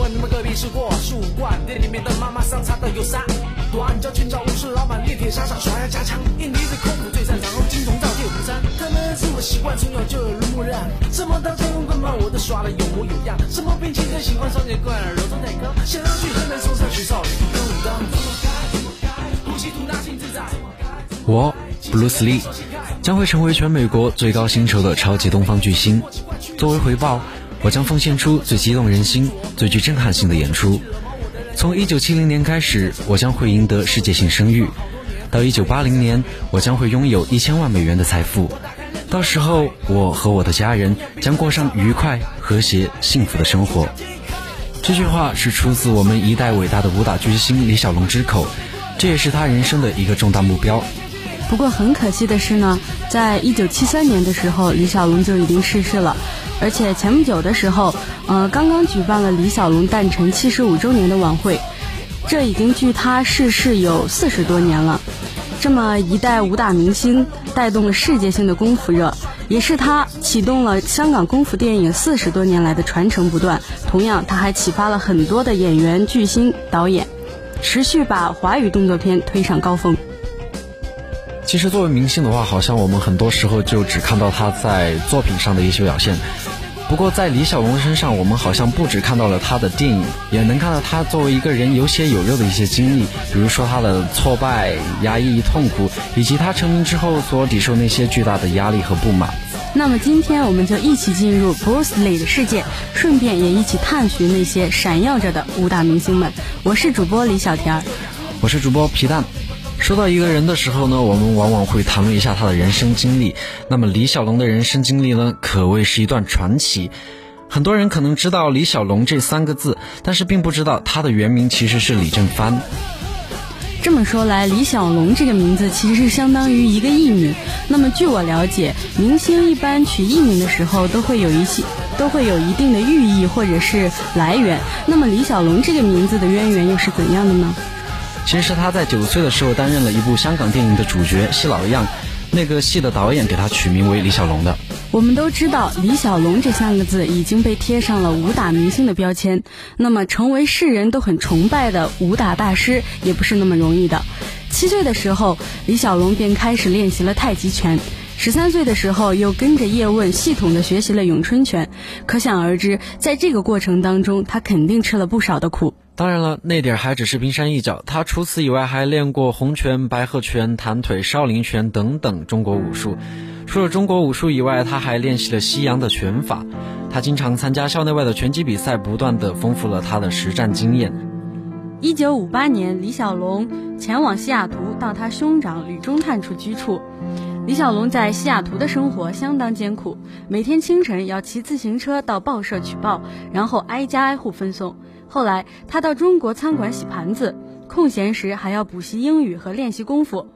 烧点的烟味，明白隔壁是过树冠，店里面的妈妈桑擦的有三段，叫寻找武士老板，猎铁沙场耍要加强，印尼的空腹最擅长，金铜造铁虎山，可能是我习惯从小就耳濡目染，什么当天用棍棒我都耍的有模有样，什么兵器都喜欢双截棍，柔中带刚，想要去河南嵩山学少林跟武当，怎么该怎么该，呼吸吐纳心自在。我 Bruce Lee 将会成为全美国最高薪酬的超级东方巨星。作为回报，我将奉献出最激动人心、最具震撼性的演出。从1970年开始，我将会赢得世界性声誉；到1980年，我将会拥有一千万美元的财富。到时候，我和我的家人将过上愉快、和谐、幸福的生活。这句话是出自我们一代伟大的武打巨星李小龙之口，这也是他人生的一个重大目标。不过很可惜的是呢，在一九七三年的时候，李小龙就已经逝世了，而且前不久的时候，呃，刚刚举办了李小龙诞辰七十五周年的晚会，这已经距他逝世有四十多年了。这么一代武打明星，带动了世界性的功夫热，也是他启动了香港功夫电影四十多年来的传承不断。同样，他还启发了很多的演员、巨星、导演，持续把华语动作片推上高峰。其实作为明星的话，好像我们很多时候就只看到他在作品上的一些表现。不过在李小龙身上，我们好像不只看到了他的电影，也能看到他作为一个人有血有肉的一些经历，比如说他的挫败、压抑、痛苦，以及他成名之后所抵受那些巨大的压力和不满。那么今天我们就一起进入 Bruce Lee 的世界，顺便也一起探寻那些闪耀着的武打明星们。我是主播李小田儿，我是主播皮蛋。说到一个人的时候呢，我们往往会谈论一下他的人生经历。那么李小龙的人生经历呢，可谓是一段传奇。很多人可能知道李小龙这三个字，但是并不知道他的原名其实是李正帆。这么说来，李小龙这个名字其实是相当于一个艺名。那么据我了解，明星一般取艺名的时候都会有一些，都会有一定的寓意或者是来源。那么李小龙这个名字的渊源又是怎样的呢？其实他在九岁的时候担任了一部香港电影的主角是老样，那个戏的导演给他取名为李小龙的。我们都知道，李小龙这三个字已经被贴上了武打明星的标签。那么，成为世人都很崇拜的武打大师也不是那么容易的。七岁的时候，李小龙便开始练习了太极拳；十三岁的时候，又跟着叶问系统的学习了咏春拳。可想而知，在这个过程当中，他肯定吃了不少的苦。当然了，那点还只是冰山一角。他除此以外，还练过洪拳、白鹤拳、弹腿、少林拳等等中国武术。除了中国武术以外，他还练习了西洋的拳法。他经常参加校内外的拳击比赛，不断的丰富了他的实战经验。一九五八年，李小龙前往西雅图，到他兄长吕中探处居处。李小龙在西雅图的生活相当艰苦，每天清晨要骑自行车到报社取报，然后挨家挨户分送。后来，他到中国餐馆洗盘子，空闲时还要补习英语和练习功夫。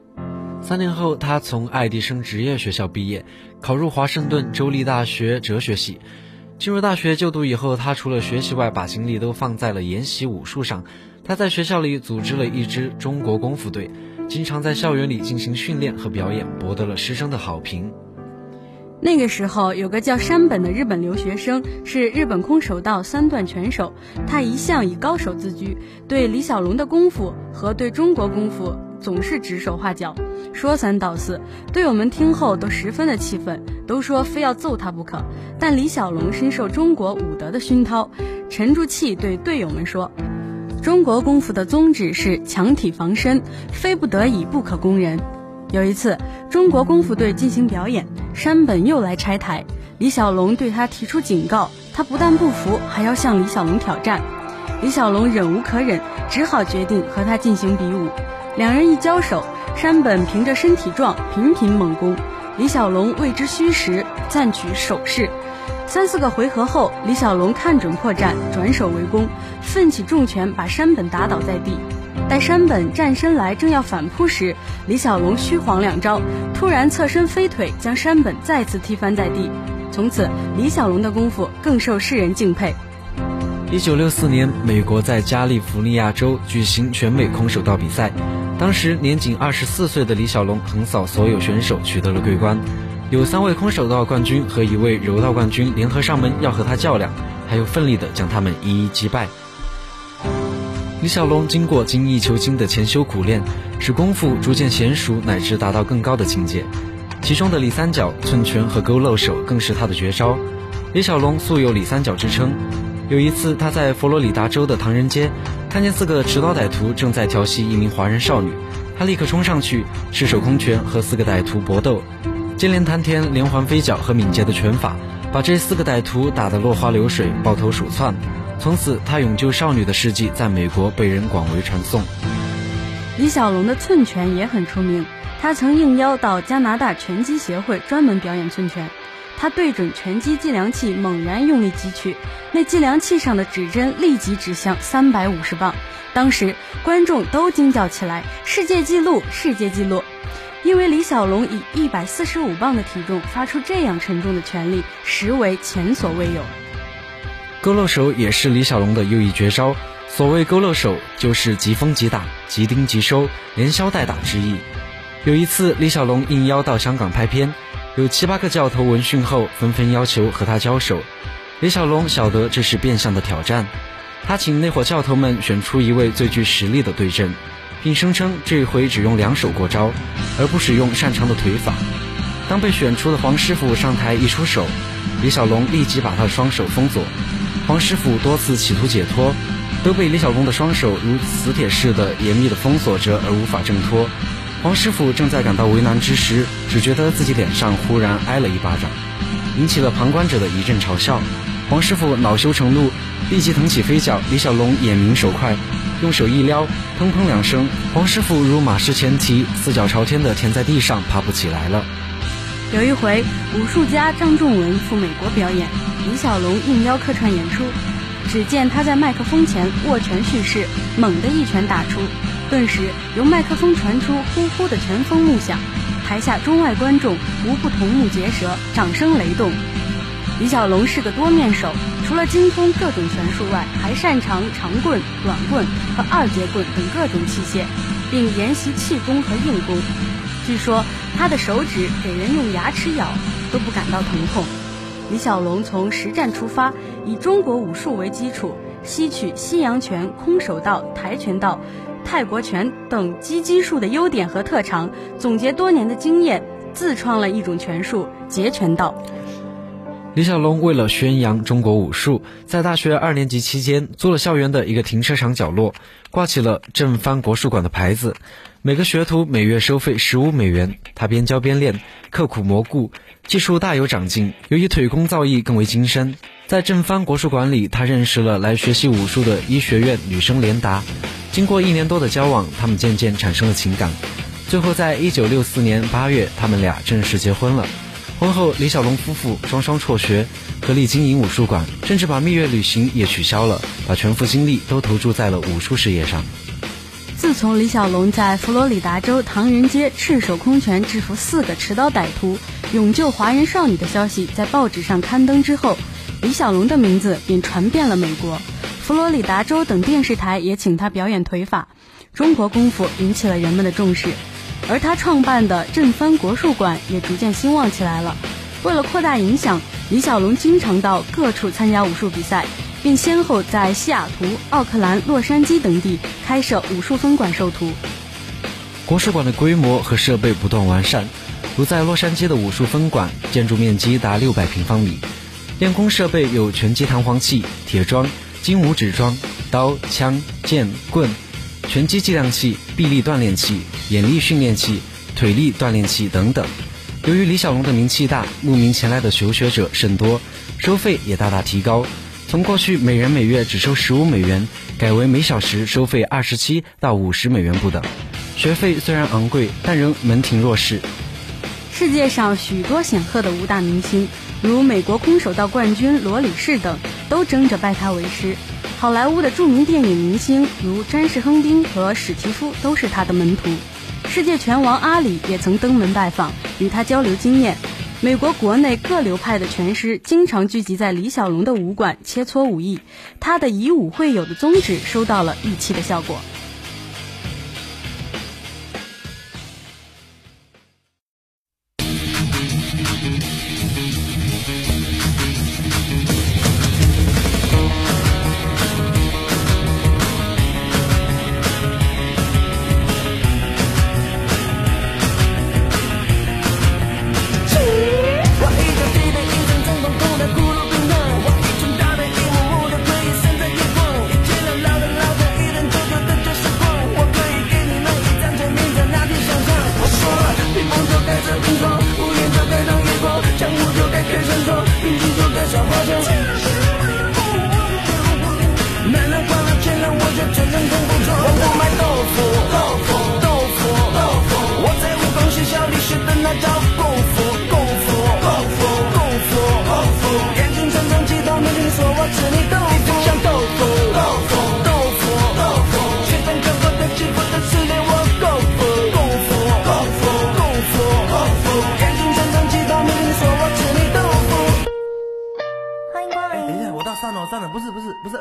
三年后，他从爱迪生职业学校毕业，考入华盛顿州立大学哲学系。进入大学就读以后，他除了学习外，把精力都放在了研习武术上。他在学校里组织了一支中国功夫队，经常在校园里进行训练和表演，博得了师生的好评。那个时候，有个叫山本的日本留学生，是日本空手道三段拳手。他一向以高手自居，对李小龙的功夫和对中国功夫总是指手画脚，说三道四，队友们听后都十分的气愤，都说非要揍他不可。但李小龙深受中国武德的熏陶，沉住气对队友们说：“中国功夫的宗旨是强体防身，非不得已不可攻人。”有一次，中国功夫队进行表演，山本又来拆台，李小龙对他提出警告，他不但不服，还要向李小龙挑战。李小龙忍无可忍，只好决定和他进行比武。两人一交手，山本凭着身体壮，频频猛攻，李小龙为之虚实，暂取手势。三四个回合后，李小龙看准破绽，转手为攻，奋起重拳把山本打倒在地。待山本站身来，正要反扑时，李小龙虚晃两招，突然侧身飞腿，将山本再次踢翻在地。从此，李小龙的功夫更受世人敬佩。一九六四年，美国在加利福尼亚州举行全美空手道比赛，当时年仅二十四岁的李小龙横扫所有选手，取得了桂冠。有三位空手道冠军和一位柔道冠军联合上门要和他较量。还有奋力的将他们一一击败。李小龙经过精益求精的潜修苦练，使功夫逐渐娴熟，乃至达到更高的境界。其中的李三角、寸拳和勾漏手更是他的绝招。李小龙素有“李三角”之称。有一次，他在佛罗里达州的唐人街，看见四个持刀歹徒正在调戏一名华人少女，他立刻冲上去，赤手空拳和四个歹徒搏斗，接连弹天、连环飞脚和敏捷的拳法，把这四个歹徒打得落花流水、抱头鼠窜。从此，他勇救少女的事迹在美国被人广为传颂。李小龙的寸拳也很出名，他曾应邀到加拿大拳击协会专门表演寸拳。他对准拳击计量器猛然用力击去，那计量器上的指针立即指向三百五十磅。当时观众都惊叫起来：“世界纪录！世界纪录！”因为李小龙以一百四十五磅的体重发出这样沉重的拳力，实为前所未有。勾勒手也是李小龙的又一绝招。所谓勾勒手，就是即封即打、即钉即收、连消带打之意。有一次，李小龙应邀到香港拍片，有七八个教头闻讯后纷纷要求和他交手。李小龙晓得这是变相的挑战，他请那伙教头们选出一位最具实力的对阵，并声称这回只用两手过招，而不使用擅长的腿法。当被选出的黄师傅上台一出手，李小龙立即把他的双手封锁。黄师傅多次企图解脱，都被李小龙的双手如磁铁似的严密的封锁着，而无法挣脱。黄师傅正在感到为难之时，只觉得自己脸上忽然挨了一巴掌，引起了旁观者的一阵嘲笑。黄师傅恼羞成怒，立即腾起飞脚。李小龙眼明手快，用手一撩，砰砰两声，黄师傅如马失前蹄，四脚朝天的填在地上，爬不起来了。有一回，武术家张仲文赴美国表演。李小龙应邀客串演出，只见他在麦克风前握拳蓄势，猛地一拳打出，顿时由麦克风传出呼呼的拳风怒响，台下中外观众无不瞠目结舌，掌声雷动。李小龙是个多面手，除了精通各种拳术外，还擅长长棍、短棍和二节棍等各种器械，并研习气功和硬功。据说他的手指给人用牙齿咬都不感到疼痛。李小龙从实战出发，以中国武术为基础，吸取西洋拳、空手道、跆拳道、泰国拳等击击术的优点和特长，总结多年的经验，自创了一种拳术——截拳道。李小龙为了宣扬中国武术，在大学二年级期间，租了校园的一个停车场角落，挂起了“正帆国术馆”的牌子，每个学徒每月收费十五美元。他边教边练，刻苦磨固，技术大有长进。由于腿功造诣更为精深，在正帆国术馆里，他认识了来学习武术的医学院女生连达。经过一年多的交往，他们渐渐产生了情感，最后在一九六四年八月，他们俩正式结婚了。婚后，李小龙夫妇双双辍学，合力经营武术馆，甚至把蜜月旅行也取消了，把全副精力都投注在了武术事业上。自从李小龙在佛罗里达州唐人街赤手空拳制服四个持刀歹徒，勇救华人少女的消息在报纸上刊登之后，李小龙的名字便传遍了美国，佛罗里达州等电视台也请他表演腿法，中国功夫引起了人们的重视。而他创办的正帆国术馆也逐渐兴旺起来了。为了扩大影响，李小龙经常到各处参加武术比赛，并先后在西雅图、奥克兰、洛杉矶等地开设武术分馆授徒。国术馆的规模和设备不断完善，如在洛杉矶的武术分馆，建筑面积达六百平方米，练功设备有拳击弹簧器、铁桩、金武指桩、刀、枪、剑、棍。拳击计量器、臂力锻炼器、眼力训练器、腿力锻炼器等等。由于李小龙的名气大，慕名前来的求学者甚多，收费也大大提高，从过去每人每月只收十五美元，改为每小时收费二十七到五十美元不等。学费虽然昂贵，但仍门庭若市。世界上许多显赫的武打明星，如美国空手道冠军罗里士等，都争着拜他为师。好莱坞的著名电影明星如詹士·亨丁和史蒂夫都是他的门徒，世界拳王阿里也曾登门拜访，与他交流经验。美国国内各流派的拳师经常聚集在李小龙的武馆切磋武艺，他的以武会友的宗旨收到了预期的效果。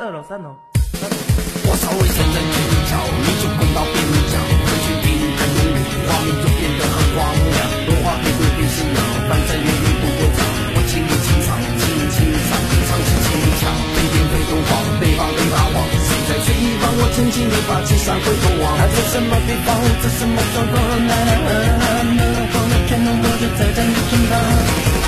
二楼三楼？我稍微站在街角，你就滚到边角，人群一看拥挤，画面就变得很荒凉。文化配对变新娘，反在原地不过场。我请你清场，请你清场，唱起牵强，北边北东方，北方跟大王，谁在吹一方？我轻轻地把旗上回头望，他在什么地方？在什么场合？呐呐呐呐，光了天空，我就在站你身旁。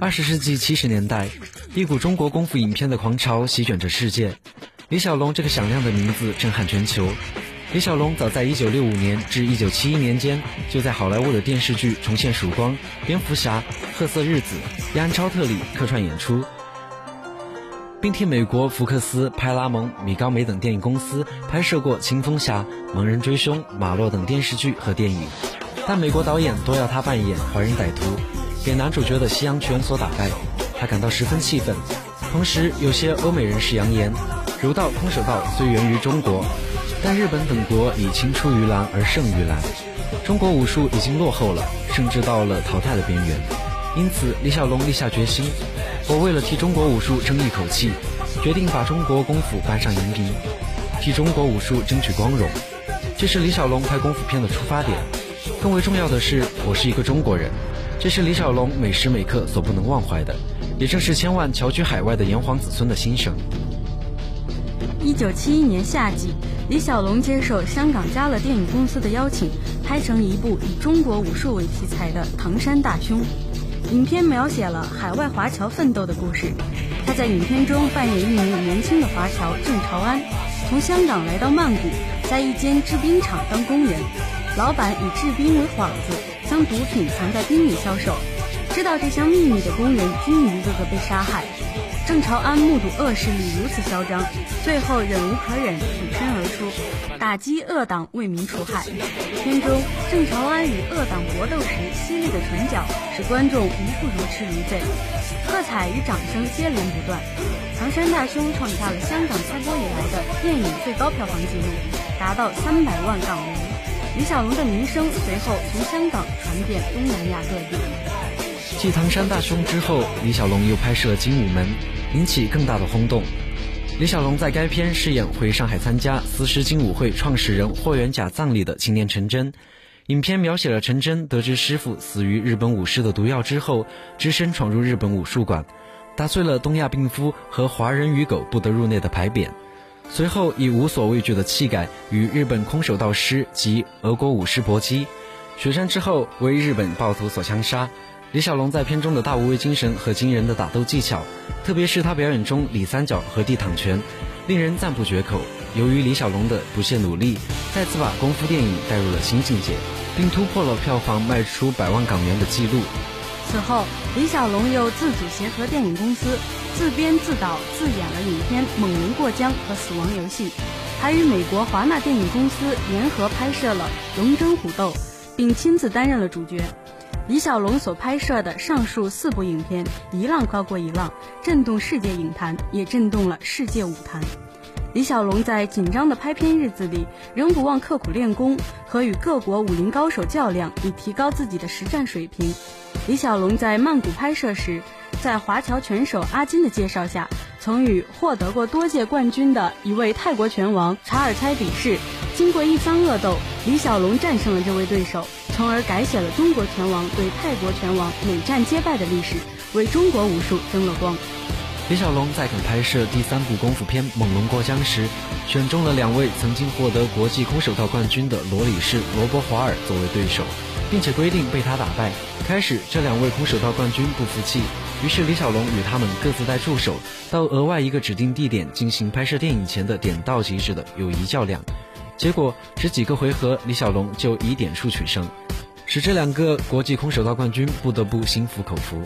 二十世纪七十年代，一股中国功夫影片的狂潮席卷着世界。李小龙这个响亮的名字震撼全球。李小龙早在一九六五年至一九七一年间，就在好莱坞的电视剧《重现曙光》《蝙蝠侠》《褐色日子》《亚安超特》里客串演出，并替美国福克斯、派拉蒙、米高梅等电影公司拍摄过《青蜂侠》《盲人追凶》《马洛》等电视剧和电影。但美国导演都要他扮演坏人歹徒。给男主角的西洋拳所打败，他感到十分气愤。同时，有些欧美人士扬言，柔道、空手道虽源于中国，但日本等国已青出于蓝而胜于蓝，中国武术已经落后了，甚至到了淘汰的边缘。因此，李小龙立下决心：我为了替中国武术争一口气，决定把中国功夫搬上荧屏，替中国武术争取光荣。这是李小龙拍功夫片的出发点。更为重要的是，我是一个中国人。这是李小龙每时每刻所不能忘怀的，也正是千万侨居海外的炎黄子孙的心声。一九七一年夏季，李小龙接受香港嘉乐电影公司的邀请，拍成一部以中国武术为题材的《唐山大兄》。影片描写了海外华侨奋斗的故事。他在影片中扮演一名年轻的华侨郑朝安，从香港来到曼谷，在一间制冰厂当工人，老板以制冰为幌子。将毒品藏在冰里销售，知道这项秘密的工人均一个个被杀害。郑朝安目睹恶势力如此嚣张，最后忍无可忍，挺身而出，打击恶党，为民除害。片中郑朝安与恶党搏斗时犀利的唇角，使观众无不如痴如醉，喝彩与掌声接连不断。《唐山大兄》创下了香港开播以来的电影最高票房纪录，达到三百万港元。李小龙的名声随后从香港传遍东南亚各地。继《唐山大兄》之后，李小龙又拍摄《精武门》，引起更大的轰动。李小龙在该片饰演回上海参加四狮精武会创始人霍元甲葬礼的青年陈真。影片描写了陈真得知师傅死于日本武士的毒药之后，只身闯入日本武术馆，打碎了东亚病夫和华人与狗不得入内的牌匾。随后以无所畏惧的气概与日本空手道师及俄国武士搏击，雪山之后为日本暴徒所枪杀。李小龙在片中的大无畏精神和惊人的打斗技巧，特别是他表演中里三角和地躺拳，令人赞不绝口。由于李小龙的不懈努力，再次把功夫电影带入了新境界，并突破了票房卖出百万港元的记录。此后，李小龙又自组协和电影公司，自编自导自演了影片《猛龙过江》和《死亡游戏》，还与美国华纳电影公司联合拍摄了《龙争虎斗》，并亲自担任了主角。李小龙所拍摄的上述四部影片，一浪高过一浪，震动世界影坛，也震动了世界舞坛。李小龙在紧张的拍片日子里，仍不忘刻苦练功和与各国武林高手较量，以提高自己的实战水平。李小龙在曼谷拍摄时，在华侨拳手阿金的介绍下，曾与获得过多届冠军的一位泰国拳王查尔猜比试。经过一番恶斗，李小龙战胜了这位对手，从而改写了中国拳王对泰国拳王每战皆败的历史，为中国武术争了光。李小龙在肯拍摄第三部功夫片《猛龙过江》时，选中了两位曾经获得国际空手道冠军的罗里士、罗伯·华尔作为对手。并且规定被他打败。开始，这两位空手道冠军不服气，于是李小龙与他们各自带助手到额外一个指定地点进行拍摄电影前的点到即止的友谊较量。结果只几个回合，李小龙就以点数取胜，使这两个国际空手道冠军不得不心服口服。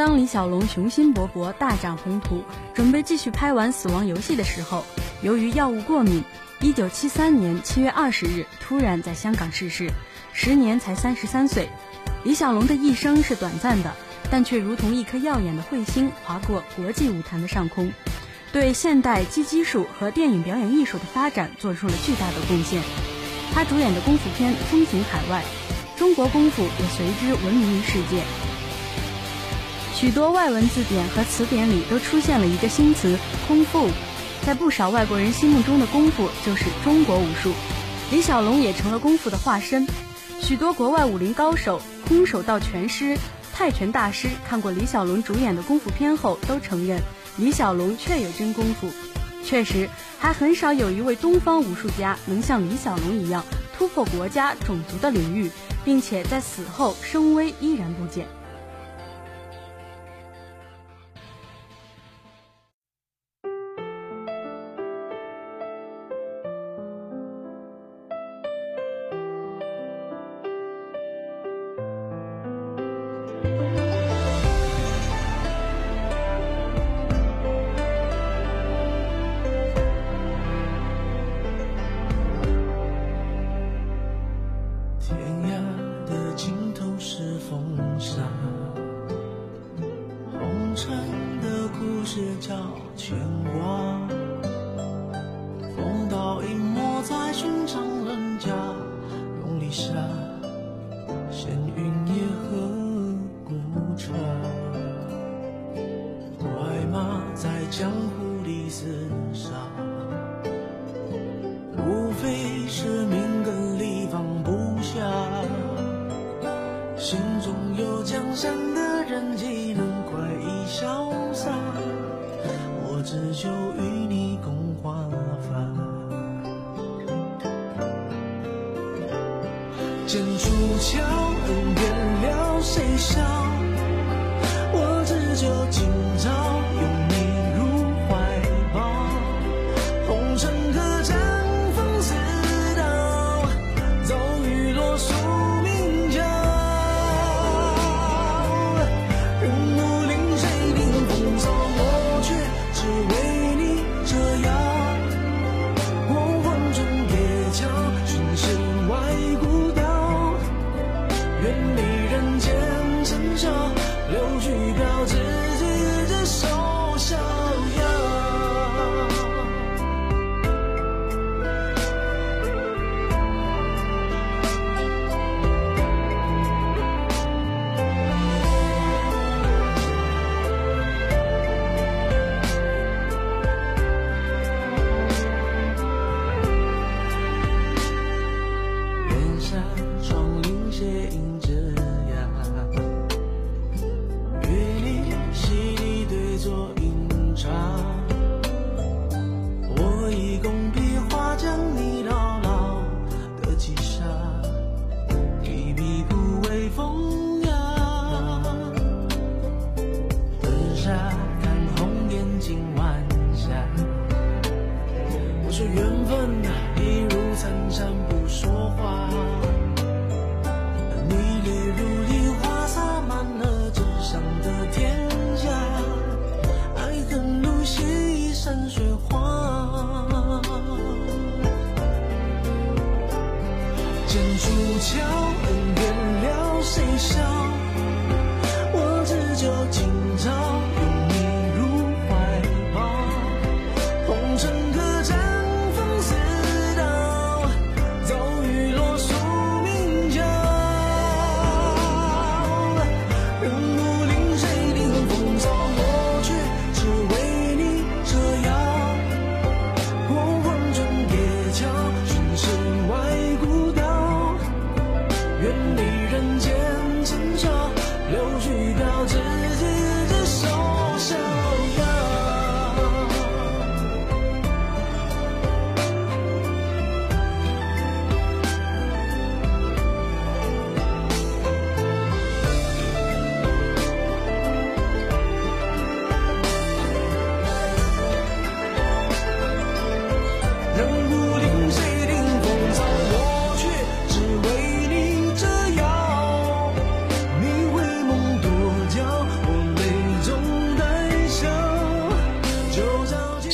当李小龙雄心勃勃、大展宏图，准备继续拍完《死亡游戏》的时候，由于药物过敏，一九七三年七月二十日突然在香港逝世。时年才三十三岁，李小龙的一生是短暂的，但却如同一颗耀眼的彗星划过国际舞台的上空，对现代击击术和电影表演艺术的发展做出了巨大的贡献。他主演的功夫片风行海外，中国功夫也随之闻名于世界。许多外文字典和词典里都出现了一个新词“空腹”，在不少外国人心目中的功夫就是中国武术，李小龙也成了功夫的化身。许多国外武林高手、空手道拳师、泰拳大师看过李小龙主演的功夫片后，都承认李小龙确有真功夫。确实，还很少有一位东方武术家能像李小龙一样突破国家、种族的领域，并且在死后声威依然不减。剑出鞘，恩怨了，谁笑？我只求今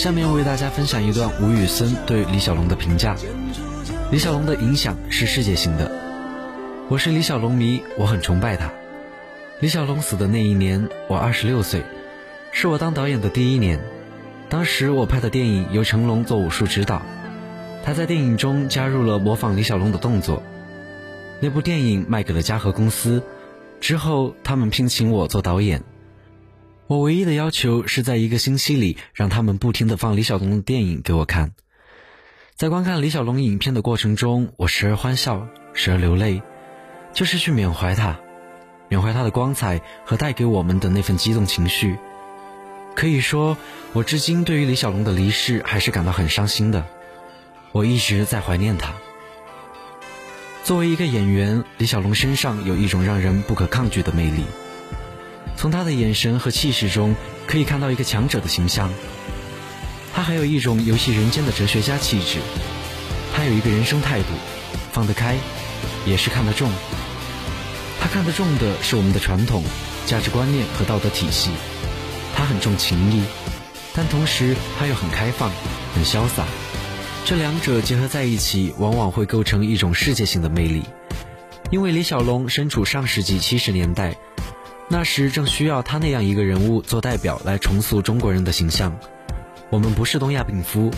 下面为大家分享一段吴宇森对李小龙的评价。李小龙的影响是世界性的。我是李小龙迷，我很崇拜他。李小龙死的那一年，我二十六岁，是我当导演的第一年。当时我拍的电影由成龙做武术指导，他在电影中加入了模仿李小龙的动作。那部电影卖给了嘉禾公司，之后他们聘请我做导演。我唯一的要求是在一个星期里让他们不停的放李小龙的电影给我看，在观看李小龙影片的过程中，我时而欢笑，时而流泪，就是去缅怀他，缅怀他的光彩和带给我们的那份激动情绪。可以说，我至今对于李小龙的离世还是感到很伤心的，我一直在怀念他。作为一个演员，李小龙身上有一种让人不可抗拒的魅力。从他的眼神和气势中，可以看到一个强者的形象。他还有一种游戏人间的哲学家气质。他有一个人生态度，放得开，也是看得重。他看得重的是我们的传统价值观念和道德体系。他很重情义，但同时他又很开放、很潇洒。这两者结合在一起，往往会构成一种世界性的魅力。因为李小龙身处上世纪七十年代。那时正需要他那样一个人物做代表来重塑中国人的形象。我们不是东亚病夫。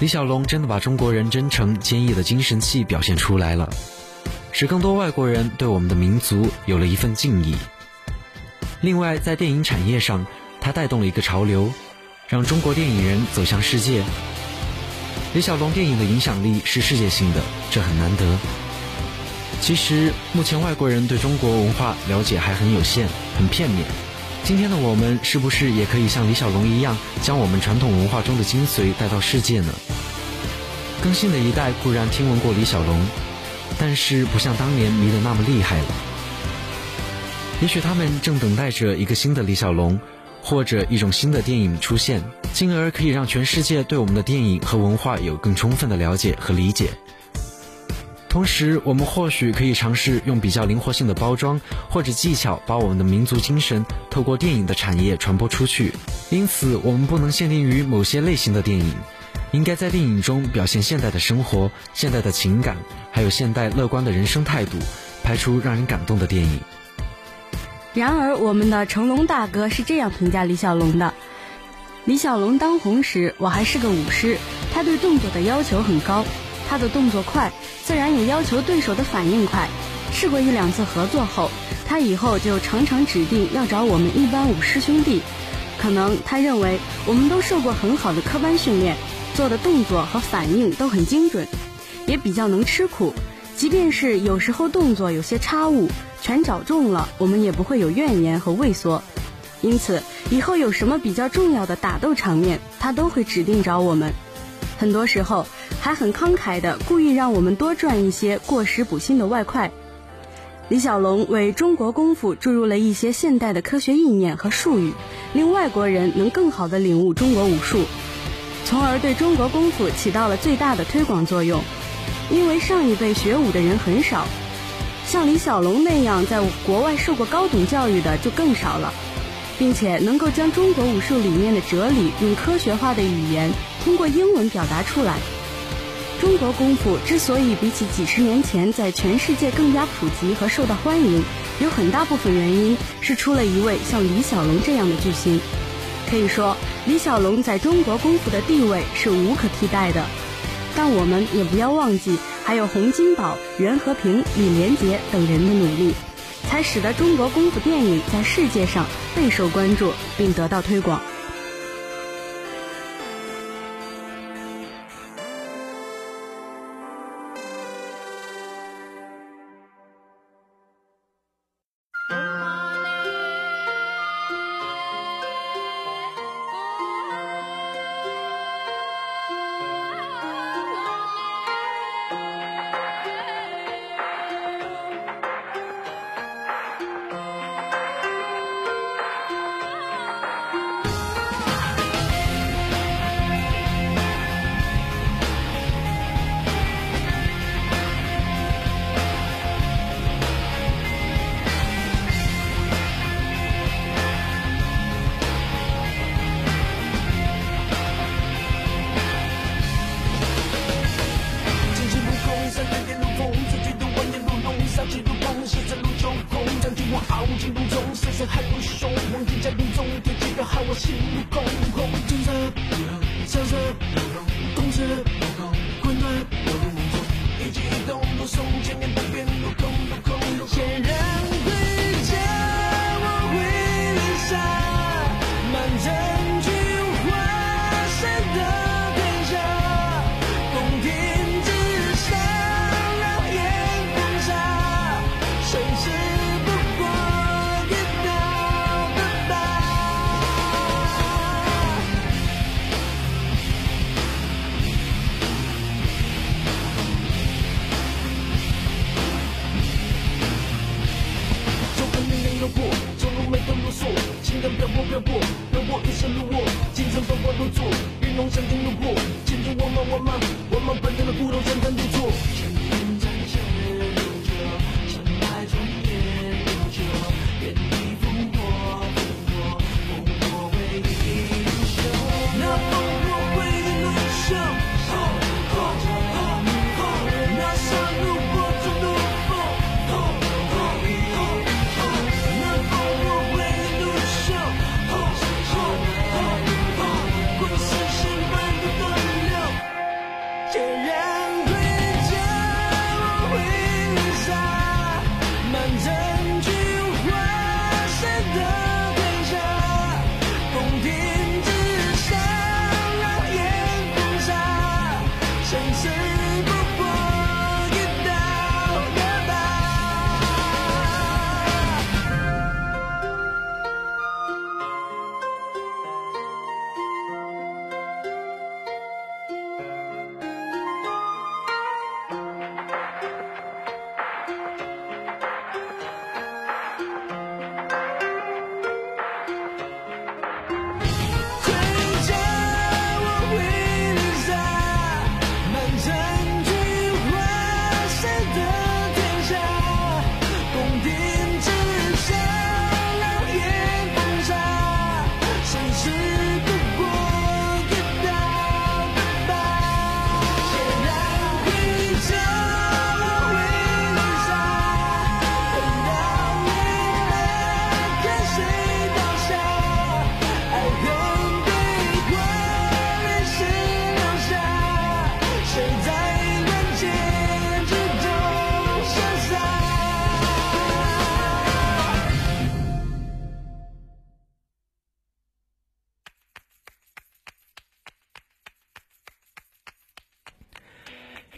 李小龙真的把中国人真诚坚毅的精神气表现出来了，使更多外国人对我们的民族有了一份敬意。另外，在电影产业上，他带动了一个潮流，让中国电影人走向世界。李小龙电影的影响力是世界性的，这很难得。其实，目前外国人对中国文化了解还很有限，很片面。今天的我们，是不是也可以像李小龙一样，将我们传统文化中的精髓带到世界呢？更新的一代固然听闻过李小龙，但是不像当年迷得那么厉害了。也许他们正等待着一个新的李小龙，或者一种新的电影出现，进而可以让全世界对我们的电影和文化有更充分的了解和理解。同时，我们或许可以尝试用比较灵活性的包装或者技巧，把我们的民族精神透过电影的产业传播出去。因此，我们不能限定于某些类型的电影，应该在电影中表现现代的生活、现代的情感，还有现代乐观的人生态度，拍出让人感动的电影。然而，我们的成龙大哥是这样评价李小龙的：李小龙当红时，我还是个舞师，他对动作的要求很高。他的动作快，自然也要求对手的反应快。试过一两次合作后，他以后就常常指定要找我们一班武师兄弟。可能他认为我们都受过很好的科班训练，做的动作和反应都很精准，也比较能吃苦。即便是有时候动作有些差误，全找中了，我们也不会有怨言和畏缩。因此，以后有什么比较重要的打斗场面，他都会指定找我们。很多时候还很慷慨的，故意让我们多赚一些过时补新的外快。李小龙为中国功夫注入了一些现代的科学意念和术语，令外国人能更好的领悟中国武术，从而对中国功夫起到了最大的推广作用。因为上一辈学武的人很少，像李小龙那样在国外受过高等教育的就更少了。并且能够将中国武术里面的哲理用科学化的语言通过英文表达出来。中国功夫之所以比起几十年前在全世界更加普及和受到欢迎，有很大部分原因是出了一位像李小龙这样的巨星。可以说，李小龙在中国功夫的地位是无可替代的。但我们也不要忘记，还有洪金宝、袁和平、李连杰等人的努力，才使得中国功夫电影在世界上备受关注并得到推广。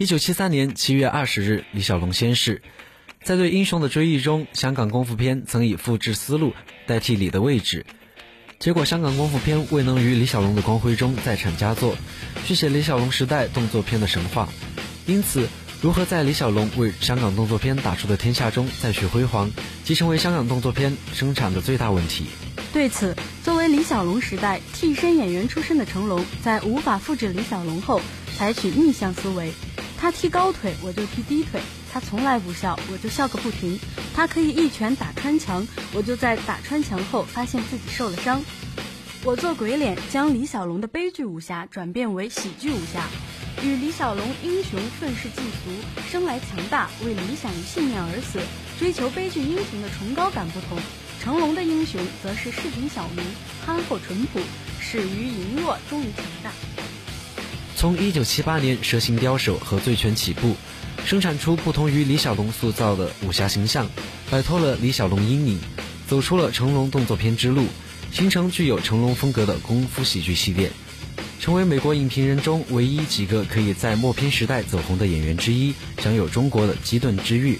一九七三年七月二十日，李小龙仙逝。在对英雄的追忆中，香港功夫片曾以复制思路代替李的位置，结果香港功夫片未能于李小龙的光辉中再产佳作，续写李小龙时代动作片的神话。因此，如何在李小龙为香港动作片打出的天下中再续辉煌，即成为香港动作片生产的最大问题。对此，作为李小龙时代替身演员出身的成龙，在无法复制李小龙后，采取逆向思维。他踢高腿，我就踢低腿；他从来不笑，我就笑个不停；他可以一拳打穿墙，我就在打穿墙后发现自己受了伤。我做鬼脸，将李小龙的悲剧武侠转变为喜剧武侠。与李小龙英雄愤世嫉俗、生来强大、为理想与信念而死、追求悲剧英雄的崇高感不同，成龙的英雄则是市井小民，憨厚淳朴，始于羸弱，终于强大。从一九七八年蛇形刁手和醉拳起步，生产出不同于李小龙塑造的武侠形象，摆脱了李小龙阴影，走出了成龙动作片之路，形成具有成龙风格的功夫喜剧系列，成为美国影评人中唯一几个可以在默片时代走红的演员之一，享有中国的基顿之誉。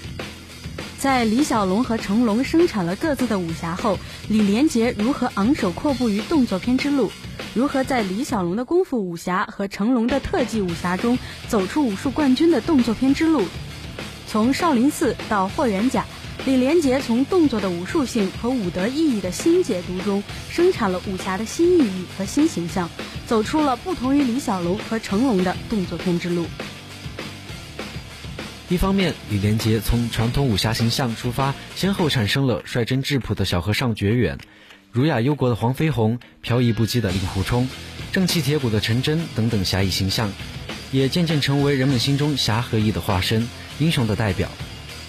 在李小龙和成龙生产了各自的武侠后，李连杰如何昂首阔步于动作片之路？如何在李小龙的功夫武侠和成龙的特技武侠中走出武术冠军的动作片之路？从少林寺到霍元甲，李连杰从动作的武术性和武德意义的新解读中生产了武侠的新意义和新形象，走出了不同于李小龙和成龙的动作片之路。一方面，李连杰从传统武侠形象出发，先后产生了率真质朴的小和尚觉远。儒雅忧国的黄飞鸿，飘逸不羁的令狐冲，正气铁骨的陈真等等侠义形象，也渐渐成为人们心中侠和义的化身，英雄的代表。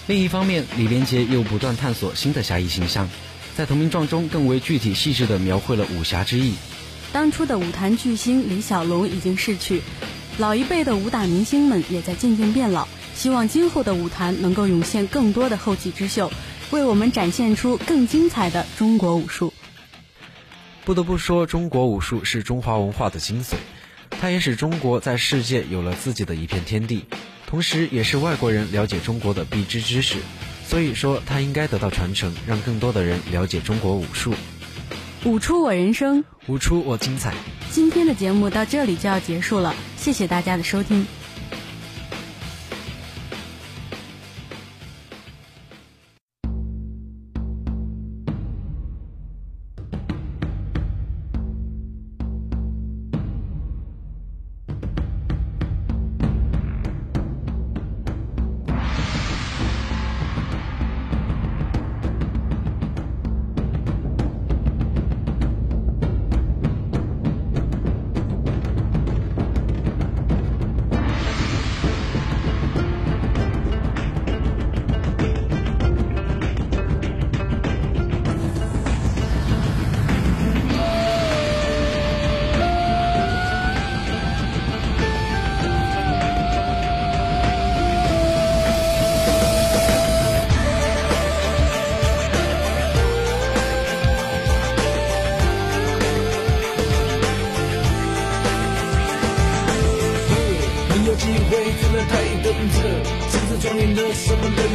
另一方面，李连杰又不断探索新的侠义形象，在投名状中更为具体细致地描绘了武侠之意。当初的武坛巨星李小龙已经逝去，老一辈的武打明星们也在渐渐变老。希望今后的舞坛能够涌现更多的后起之秀，为我们展现出更精彩的中国武术。不得不说，中国武术是中华文化的精髓，它也使中国在世界有了自己的一片天地，同时也是外国人了解中国的必知知识。所以说，它应该得到传承，让更多的人了解中国武术。舞出我人生，舞出我精彩。今天的节目到这里就要结束了，谢谢大家的收听。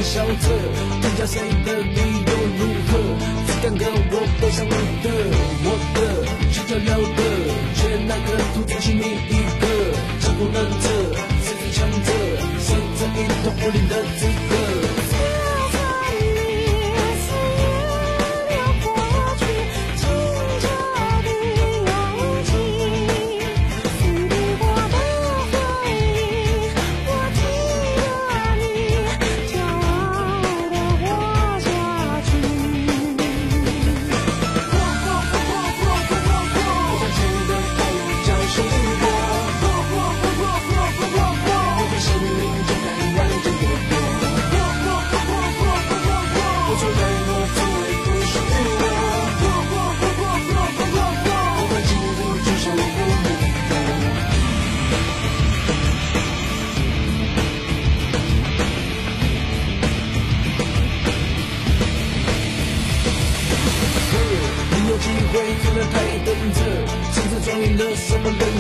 笑着，天下谁的理由如何？只敢跟我都想你的，我的，去照料的，却那个独自亲你一个，江湖难测，谁最强者？谁在一统武林的资格？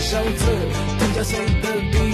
笑着，天下谁的理由如何？